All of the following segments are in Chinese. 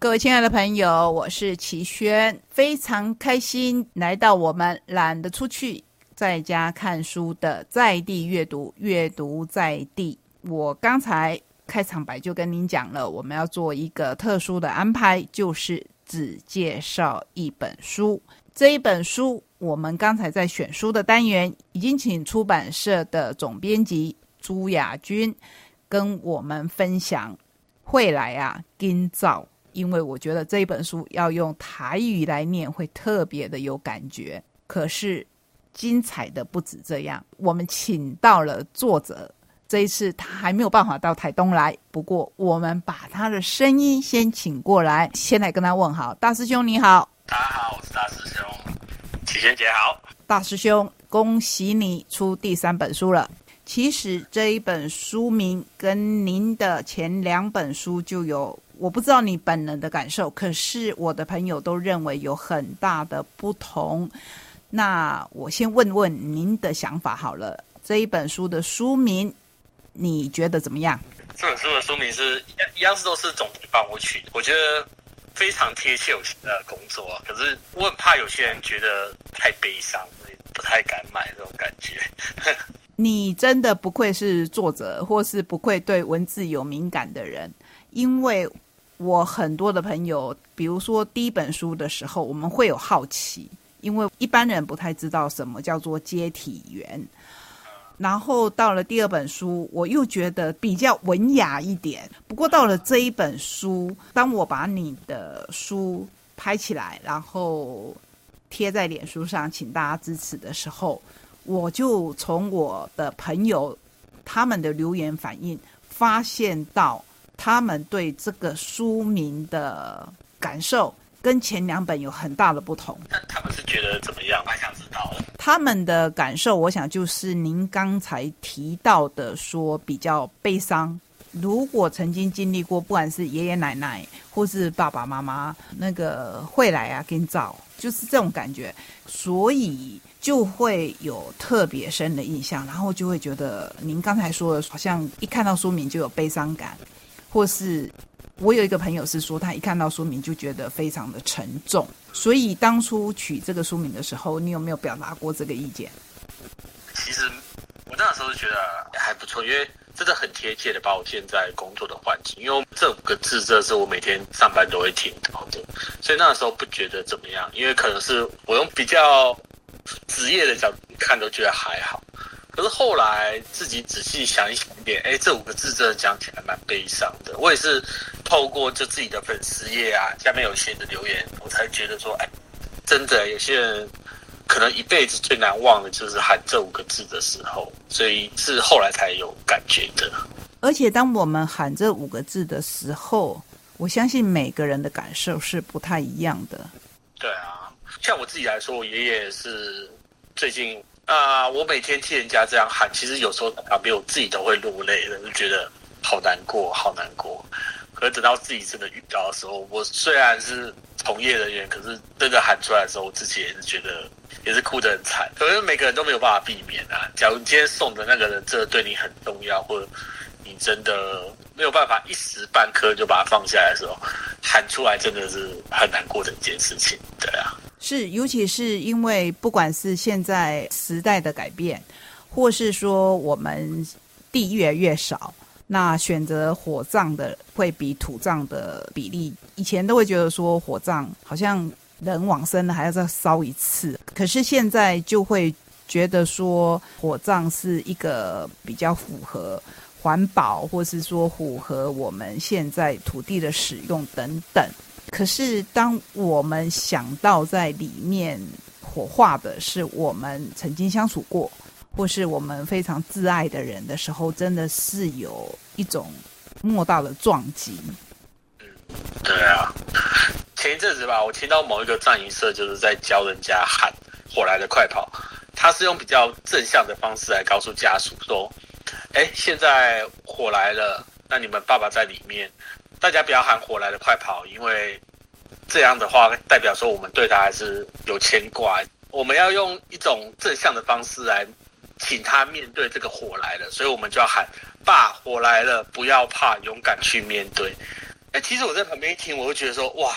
各位亲爱的朋友，我是齐轩，非常开心来到我们懒得出去，在家看书的在地阅读，阅读在地。我刚才开场白就跟您讲了，我们要做一个特殊的安排，就是只介绍一本书。这一本书，我们刚才在选书的单元已经请出版社的总编辑朱亚军跟我们分享。会来啊，今早，因为我觉得这一本书要用台语来念会特别的有感觉。可是精彩的不止这样，我们请到了作者，这一次他还没有办法到台东来，不过我们把他的声音先请过来，先来跟他问好。大师兄你好，大家好，我是大师兄，齐贤姐好，大师兄，恭喜你出第三本书了。其实这一本书名跟您的前两本书就有，我不知道你本人的感受，可是我的朋友都认为有很大的不同。那我先问问您的想法好了，这一本书的书名你觉得怎么样？这本书的书名是一样，是都是总编帮我取的，我觉得非常贴切我现在的工作。啊可是我很怕有些人觉得太悲伤，不太敢买这种感觉。你真的不愧是作者，或是不愧对文字有敏感的人，因为我很多的朋友，比如说第一本书的时候，我们会有好奇，因为一般人不太知道什么叫做接体员。然后到了第二本书，我又觉得比较文雅一点。不过到了这一本书，当我把你的书拍起来，然后贴在脸书上，请大家支持的时候。我就从我的朋友他们的留言反应，发现到他们对这个书名的感受跟前两本有很大的不同。那他们是觉得怎么样？我想知道。他们的感受，我想就是您刚才提到的，说比较悲伤。如果曾经经历过，不管是爷爷奶奶或是爸爸妈妈，那个会来啊，给你找，就是这种感觉，所以就会有特别深的印象，然后就会觉得您刚才说的，好像一看到书名就有悲伤感，或是我有一个朋友是说，他一看到书名就觉得非常的沉重，所以当初取这个书名的时候，你有没有表达过这个意见？其实我那时候觉得还不错，因为。真的很贴切的把我现在工作的环境，因为这五个字这是我每天上班都会听到的，所以那时候不觉得怎么样，因为可能是我用比较职业的角度看都觉得还好。可是后来自己仔细想一想一点，哎，这五个字真的讲起来蛮悲伤的。我也是透过就自己的粉丝页啊，下面有些的留言，我才觉得说，哎，真的有些人。可能一辈子最难忘的就是喊这五个字的时候，所以是后来才有感觉的。而且当我们喊这五个字的时候，我相信每个人的感受是不太一样的。对啊，像我自己来说，我爷爷是最近啊，我每天听人家这样喊，其实有时候旁边我自己都会落泪的，就觉得好难过，好难过。可是等到自己真的遇到的时候，我虽然是从业人员，可是真的喊出来的时候，我自己也是觉得。也是哭得很惨，可是每个人都没有办法避免啊。假如你今天送的那个人真的对你很重要，或者你真的没有办法一时半刻就把它放下来的时候，喊出来真的是很难过的一件事情，对啊。是，尤其是因为不管是现在时代的改变，或是说我们地越来越少，那选择火葬的会比土葬的比例，以前都会觉得说火葬好像。人往生了还要再烧一次，可是现在就会觉得说火葬是一个比较符合环保，或是说符合我们现在土地的使用等等。可是当我们想到在里面火化的是我们曾经相处过，或是我们非常挚爱的人的时候，真的是有一种莫大的撞击。嗯，对啊。前一阵子吧，我听到某一个藏营社就是在教人家喊“火来的快跑”，他是用比较正向的方式来告诉家属说：“哎，现在火来了，那你们爸爸在里面，大家不要喊‘火来的快跑’，因为这样的话代表说我们对他还是有牵挂。我们要用一种正向的方式来请他面对这个火来了，所以我们就要喊‘爸，火来了，不要怕，勇敢去面对’。”哎，其实我在旁边一听，我会觉得说，哇，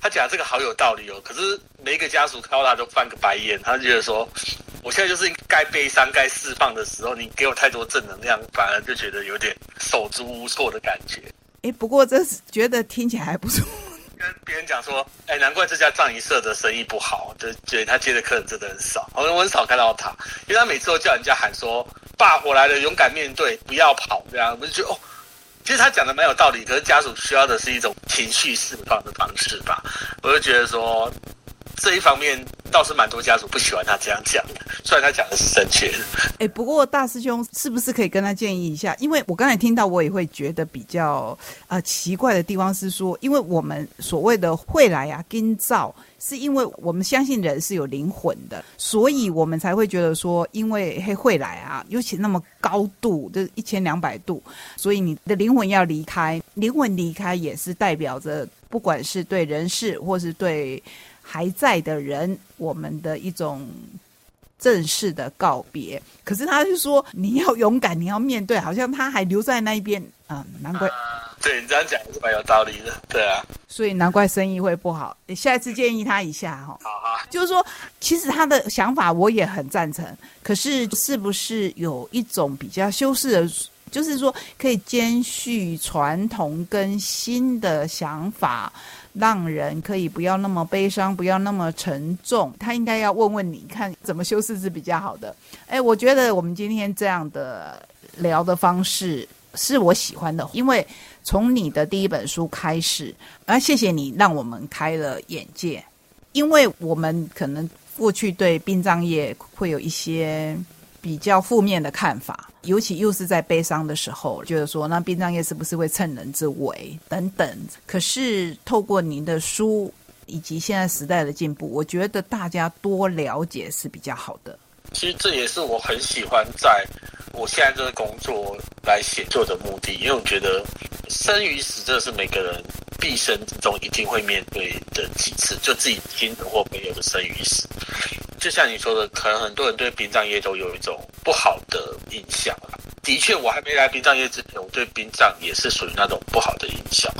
他讲这个好有道理哦。可是每一个家属看到他都翻个白眼，他就觉得说，我现在就是该悲伤、该释放的时候，你给我太多正能量，反而就觉得有点手足无措的感觉。哎，不过这是觉得听起来还不错。跟别人讲说，哎，难怪这家藏仪社的生意不好，就觉得他接的客人真的很少。我我很少看到他，因为他每次都叫人家喊说，大火来了，勇敢面对，不要跑，这样我们就觉得哦。其实他讲的蛮有道理，可是家属需要的是一种情绪释放的方式吧。我就觉得说，这一方面倒是蛮多家属不喜欢他这样讲的，虽然他讲的是正确的。哎，不过大师兄是不是可以跟他建议一下？因为我刚才听到，我也会觉得比较呃奇怪的地方是说，因为我们所谓的会来啊跟造。是因为我们相信人是有灵魂的，所以我们才会觉得说，因为会会来啊，尤其那么高度，就是一千两百度，所以你的灵魂要离开，灵魂离开也是代表着，不管是对人事或是对还在的人，我们的一种正式的告别。可是他就说，你要勇敢，你要面对，好像他还留在那一边啊，难怪。对你这样讲是蛮有道理的，对啊，所以难怪生意会不好。你下一次建议他一下哈。好啊，就是说，其实他的想法我也很赞成，可是是不是有一种比较修饰的，就是说可以兼续传统跟新的想法，让人可以不要那么悲伤，不要那么沉重。他应该要问问你看怎么修饰是比较好的。哎，我觉得我们今天这样的聊的方式是我喜欢的，因为。从你的第一本书开始，啊，谢谢你让我们开了眼界，因为我们可能过去对殡葬业会有一些比较负面的看法，尤其又是在悲伤的时候，觉得说那殡葬业是不是会趁人之危等等。可是透过您的书以及现在时代的进步，我觉得大家多了解是比较好的。其实这也是我很喜欢在我现在这个工作来写作的目的，因为我觉得。生与死，这是每个人毕生之中一定会面对的几次，就自己亲人或朋友的生与死。就像你说的，可能很多人对殡葬业都有一种不好的印象的确，我还没来殡葬业之前，我对殡葬也是属于那种不好的印象。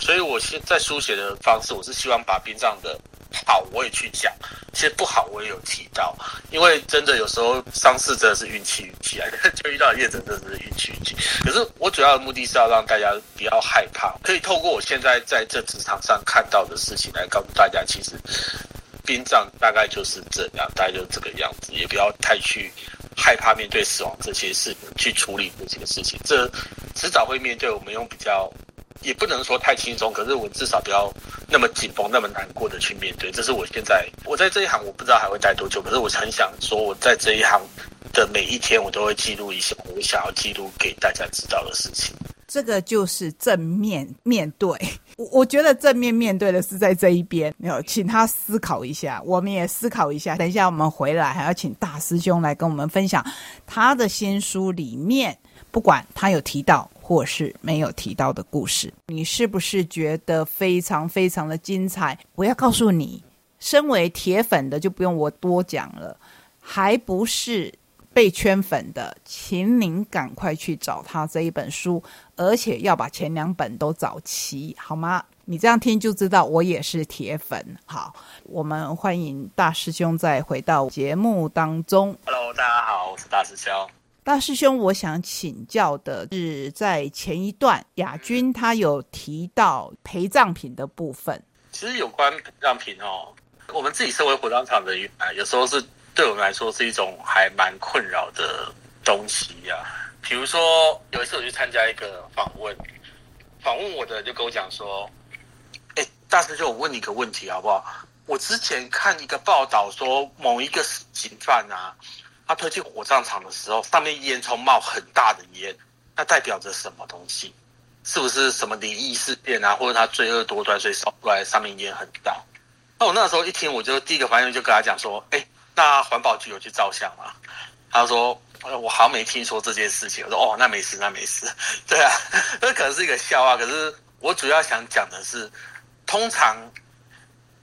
所以，我现在书写的方式，我是希望把殡葬的。好，我也去讲。其实不好，我也有提到。因为真的有时候丧事真的是运气运气来的，就遇到业者真的是运气运气。可是我主要的目的是要让大家不要害怕，可以透过我现在在这职场上看到的事情来告诉大家，其实殡葬大概就是这样，大概就这个样子，也不要太去害怕面对死亡这些事，去处理这些事情，这迟早会面对。我们用比较。也不能说太轻松，可是我至少不要那么紧绷、那么难过的去面对。这是我现在我在这一行，我不知道还会待多久，可是我很想说，我在这一行的每一天，我都会记录一些我想要记录给大家知道的事情。这个就是正面面对。我我觉得正面面对的是在这一边，没有，请他思考一下，我们也思考一下。等一下我们回来，还要请大师兄来跟我们分享他的新书里面，不管他有提到。或是没有提到的故事，你是不是觉得非常非常的精彩？我要告诉你，身为铁粉的就不用我多讲了，还不是被圈粉的，请您赶快去找他这一本书，而且要把前两本都找齐，好吗？你这样听就知道我也是铁粉。好，我们欢迎大师兄再回到节目当中。Hello，大家好，我是大师兄。大师兄，我想请教的是，在前一段亚军他有提到陪葬品的部分。其实有关陪葬品哦，我们自己身为火葬场人员，有时候是对我们来说是一种还蛮困扰的东西呀。比如说有一次我去参加一个访问，访问我的就跟我讲说：“哎，大师兄，我问你个问题好不好？我之前看一个报道说，某一个刑犯啊。”他推进火葬场的时候，上面烟囱冒很大的烟，那代表着什么东西？是不是什么灵异事件啊？或者他罪恶多端，所以烧出来上面烟很大？那我那时候一听，我就第一个反应就跟他讲说：“哎，那环保局有去照相吗？”他说：“我我好像没听说这件事情。”我说：“哦，那没事，那没事。”对啊，那可能是一个笑话。可是我主要想讲的是，通常。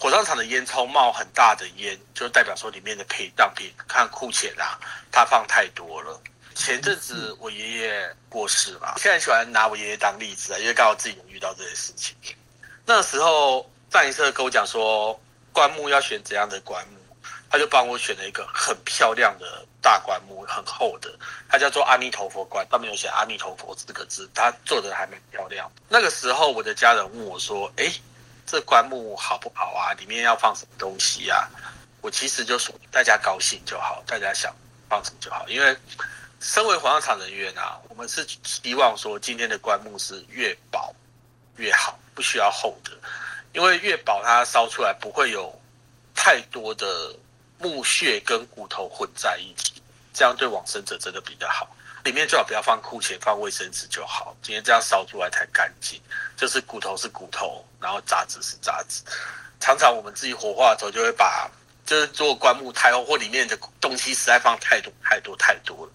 火葬场的烟囱冒很大的烟，就代表说里面的陪葬品，看库钱啊，它放太多了。前阵子我爷爷过世嘛，现在喜欢拿我爷爷当例子啊，因为刚好自己有遇到这些事情。那时候上一次跟我讲说，棺木要选怎样的棺木，他就帮我选了一个很漂亮的大棺木，很厚的，它叫做阿弥陀佛棺，上面有写阿弥陀佛四个字，它做的还蛮漂亮。那个时候我的家人问我说：“哎，这棺木好不好啊？里面要放什么东西啊？”我其实就说大家高兴就好，大家想放什么就好，因为身为火葬场人员啊，我们是希望说今天的棺木是越薄越好，不需要厚的，因为越薄它烧出来不会有太多的木屑跟骨头混在一起，这样对往生者真的比较好。里面最好不要放库钱，放卫生纸就好。今天这样烧出来才干净，就是骨头是骨头，然后杂质是杂质。常常我们自己火化的时候就会把。就是做棺木太厚，或里面的东西实在放太多太多太多了，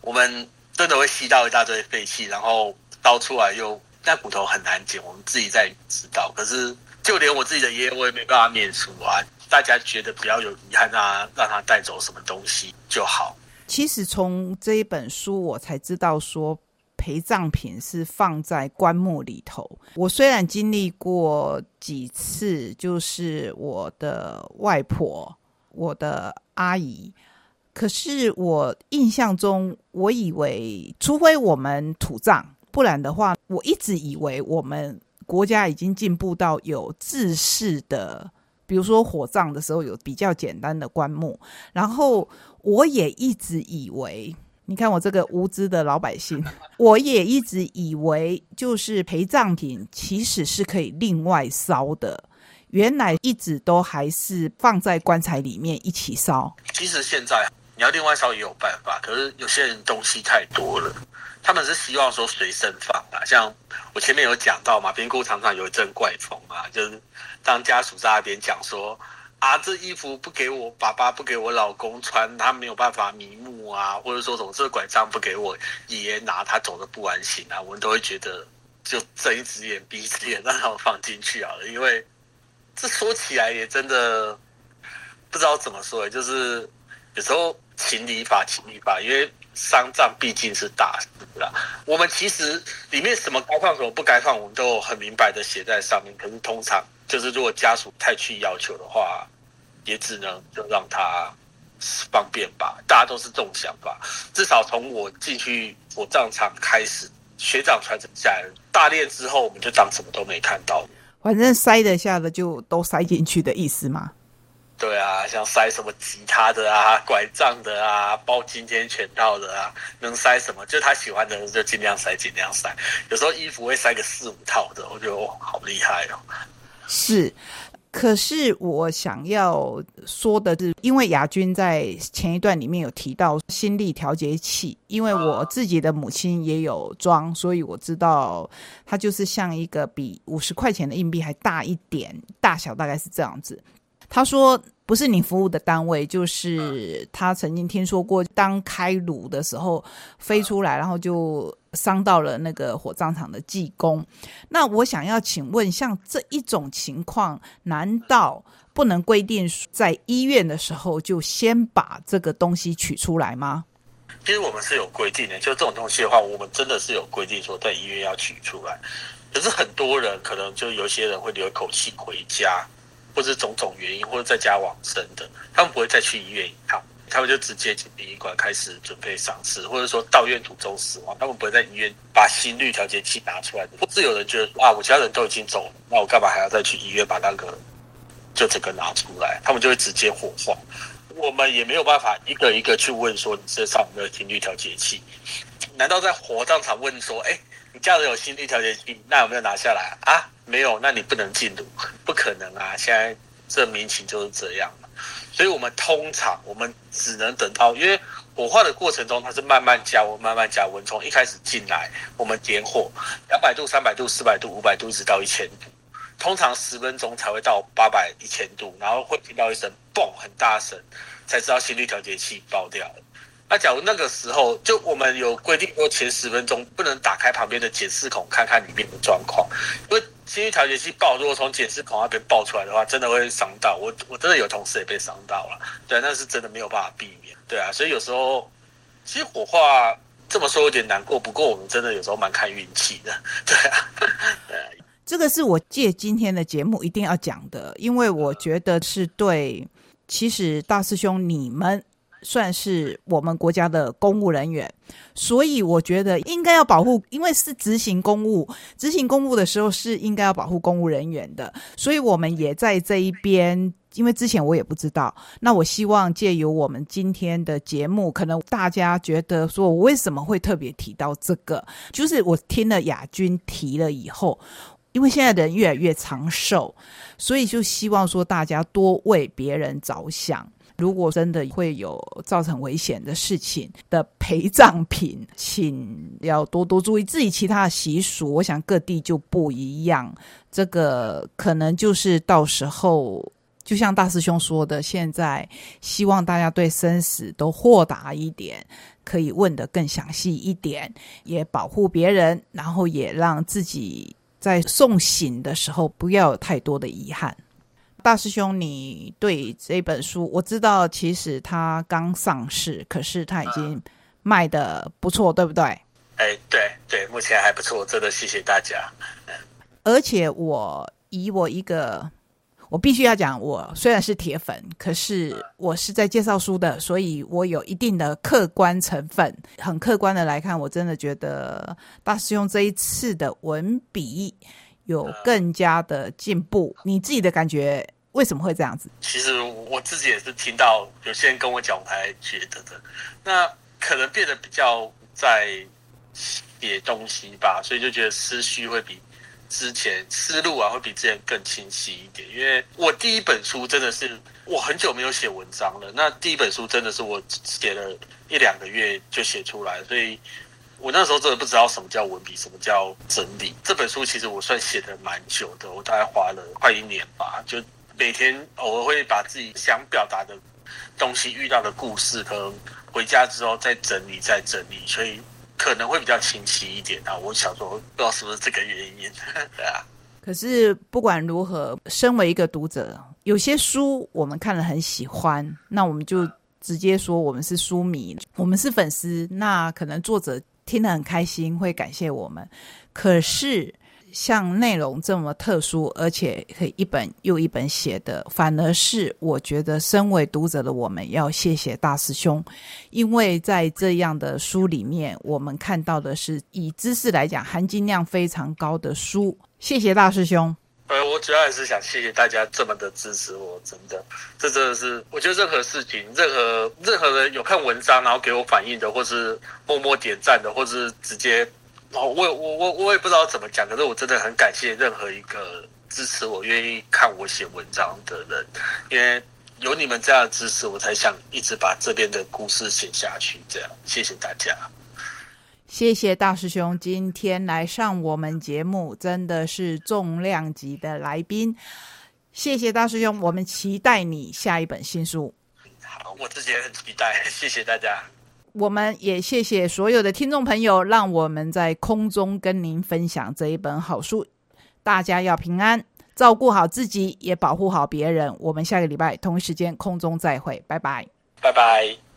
我们真的会吸到一大堆废气，然后倒出来又那骨头很难捡，我们自己在知道。可是就连我自己的爷爷，我也没办法免除啊。大家觉得不要有遗憾啊，让他带走什么东西就好。其实从这一本书，我才知道说。陪葬品是放在棺木里头。我虽然经历过几次，就是我的外婆、我的阿姨，可是我印象中，我以为，除非我们土葬，不然的话，我一直以为我们国家已经进步到有制式的，比如说火葬的时候有比较简单的棺木，然后我也一直以为。你看我这个无知的老百姓，我也一直以为就是陪葬品其实是可以另外烧的，原来一直都还是放在棺材里面一起烧。其实现在你要另外烧也有办法，可是有些人东西太多了，他们是希望说随身放啊。像我前面有讲到嘛，边姑常常有一阵怪风啊，就是当家属在那边讲说。啊，这衣服不给我爸爸，不给我老公穿，他没有办法瞑目啊，或者说什么这拐杖不给我爷爷拿，他走的不安心啊，我们都会觉得就睁一只眼闭一只眼，让他们放进去好了。因为这说起来也真的不知道怎么说，就是有时候情理法，情理法，因为丧葬毕竟是大事啦。我们其实里面什么该放，什么不该放，我们都很明白的写在上面。可是通常。就是如果家属太去要求的话，也只能就让他方便吧。大家都是这种想法。至少从我进去火葬场开始，学长传承下来，大练之后，我们就当什么都没看到。反正塞得下的就都塞进去的意思吗？对啊，像塞什么吉他的啊、拐杖的啊、包今天全套的啊，能塞什么就他喜欢的就尽量塞，尽量塞。有时候衣服会塞个四五套的，我觉得哦，好厉害哦。是，可是我想要说的是，因为亚军在前一段里面有提到心力调节器，因为我自己的母亲也有装，所以我知道它就是像一个比五十块钱的硬币还大一点，大小大概是这样子。他说。不是你服务的单位，就是他曾经听说过，当开炉的时候飞出来，然后就伤到了那个火葬场的技工。那我想要请问，像这一种情况，难道不能规定在医院的时候就先把这个东西取出来吗？其实我们是有规定的，就这种东西的话，我们真的是有规定说在医院要取出来。可是很多人可能就有些人会留一口气回家。或者种种原因，或者在家往生的，他们不会再去医院一趟，他们就直接进殡仪馆开始准备丧事，或者说到院途中死亡，他们不会在医院把心率调节器拿出来。或是有人觉得啊，我家人都已经走了，那我干嘛还要再去医院把那个就这个拿出来？他们就会直接火化。我们也没有办法一个一个去问说你身上有没有心率调节器？难道在火葬场问说，哎，你家人有心率调节器，那有没有拿下来啊？没有，那你不能进入，不可能啊！现在这民情就是这样所以我们通常我们只能等到，因为火化的过程中它是慢慢加温、慢慢加温，从一开始进来，我们点火两百度、三百度、四百度、五百度，一直到一千度，通常十分钟才会到八百、一千度，然后会听到一声嘣，很大声，才知道心率调节器爆掉了。那假如那个时候，就我们有规定说前十分钟不能打开旁边的检视孔看看里面的状况，因为心率调节器爆，如果从检视孔那边爆出来的话，真的会伤到我。我真的有同事也被伤到了，对，那是真的没有办法避免，对啊。所以有时候其实火化这么说有点难过，不过我们真的有时候蛮看运气的，对啊，对。这个是我借今天的节目一定要讲的，因为我觉得是对。其实大师兄，你们算是我们国家的公务人员，所以我觉得应该要保护，因为是执行公务，执行公务的时候是应该要保护公务人员的。所以我们也在这一边，因为之前我也不知道。那我希望借由我们今天的节目，可能大家觉得说我为什么会特别提到这个，就是我听了亚军提了以后。因为现在人越来越长寿，所以就希望说大家多为别人着想。如果真的会有造成危险的事情的陪葬品，请要多多注意自己其他的习俗。我想各地就不一样，这个可能就是到时候，就像大师兄说的，现在希望大家对生死都豁达一点，可以问得更详细一点，也保护别人，然后也让自己。在送行的时候，不要有太多的遗憾。大师兄，你对这本书，我知道其实它刚上市，可是它已经卖的不错，对不对？哎，对对，目前还不错，真的谢谢大家。而且我以我一个。我必须要讲，我虽然是铁粉，可是我是在介绍书的，所以我有一定的客观成分。很客观的来看，我真的觉得大师兄这一次的文笔有更加的进步。你自己的感觉为什么会这样子？其实我自己也是听到有些人跟我讲，我才觉得的。那可能变得比较在写东西吧，所以就觉得思绪会比。之前思路啊会比之前更清晰一点，因为我第一本书真的是我很久没有写文章了。那第一本书真的是我写了一两个月就写出来，所以我那时候真的不知道什么叫文笔，什么叫整理。这本书其实我算写的蛮久的，我大概花了快一年吧，就每天偶尔会把自己想表达的东西、遇到的故事，可能回家之后再整理、再整理，所以。可能会比较清晰一点啊！我想说，不知道是不是这个原因，对啊。可是不管如何，身为一个读者，有些书我们看了很喜欢，那我们就直接说我们是书迷，我们是粉丝。那可能作者听得很开心，会感谢我们。可是。像内容这么特殊，而且可以一本又一本写的，反而是我觉得身为读者的我们要谢谢大师兄，因为在这样的书里面，我们看到的是以知识来讲含金量非常高的书。谢谢大师兄。呃，我主要也是想谢谢大家这么的支持我，真的，这真的是我觉得任何事情，任何任何人有看文章然后给我反应的，或是默默点赞的，或是直接。哦，我我我我也不知道怎么讲，可是我真的很感谢任何一个支持我、愿意看我写文章的人，因为有你们这样的支持，我才想一直把这边的故事写下去。这样，谢谢大家，谢谢大师兄今天来上我们节目，真的是重量级的来宾。谢谢大师兄，我们期待你下一本新书。好，我自己也很期待，谢谢大家。我们也谢谢所有的听众朋友，让我们在空中跟您分享这一本好书。大家要平安，照顾好自己，也保护好别人。我们下个礼拜同一时间空中再会，拜拜，拜拜。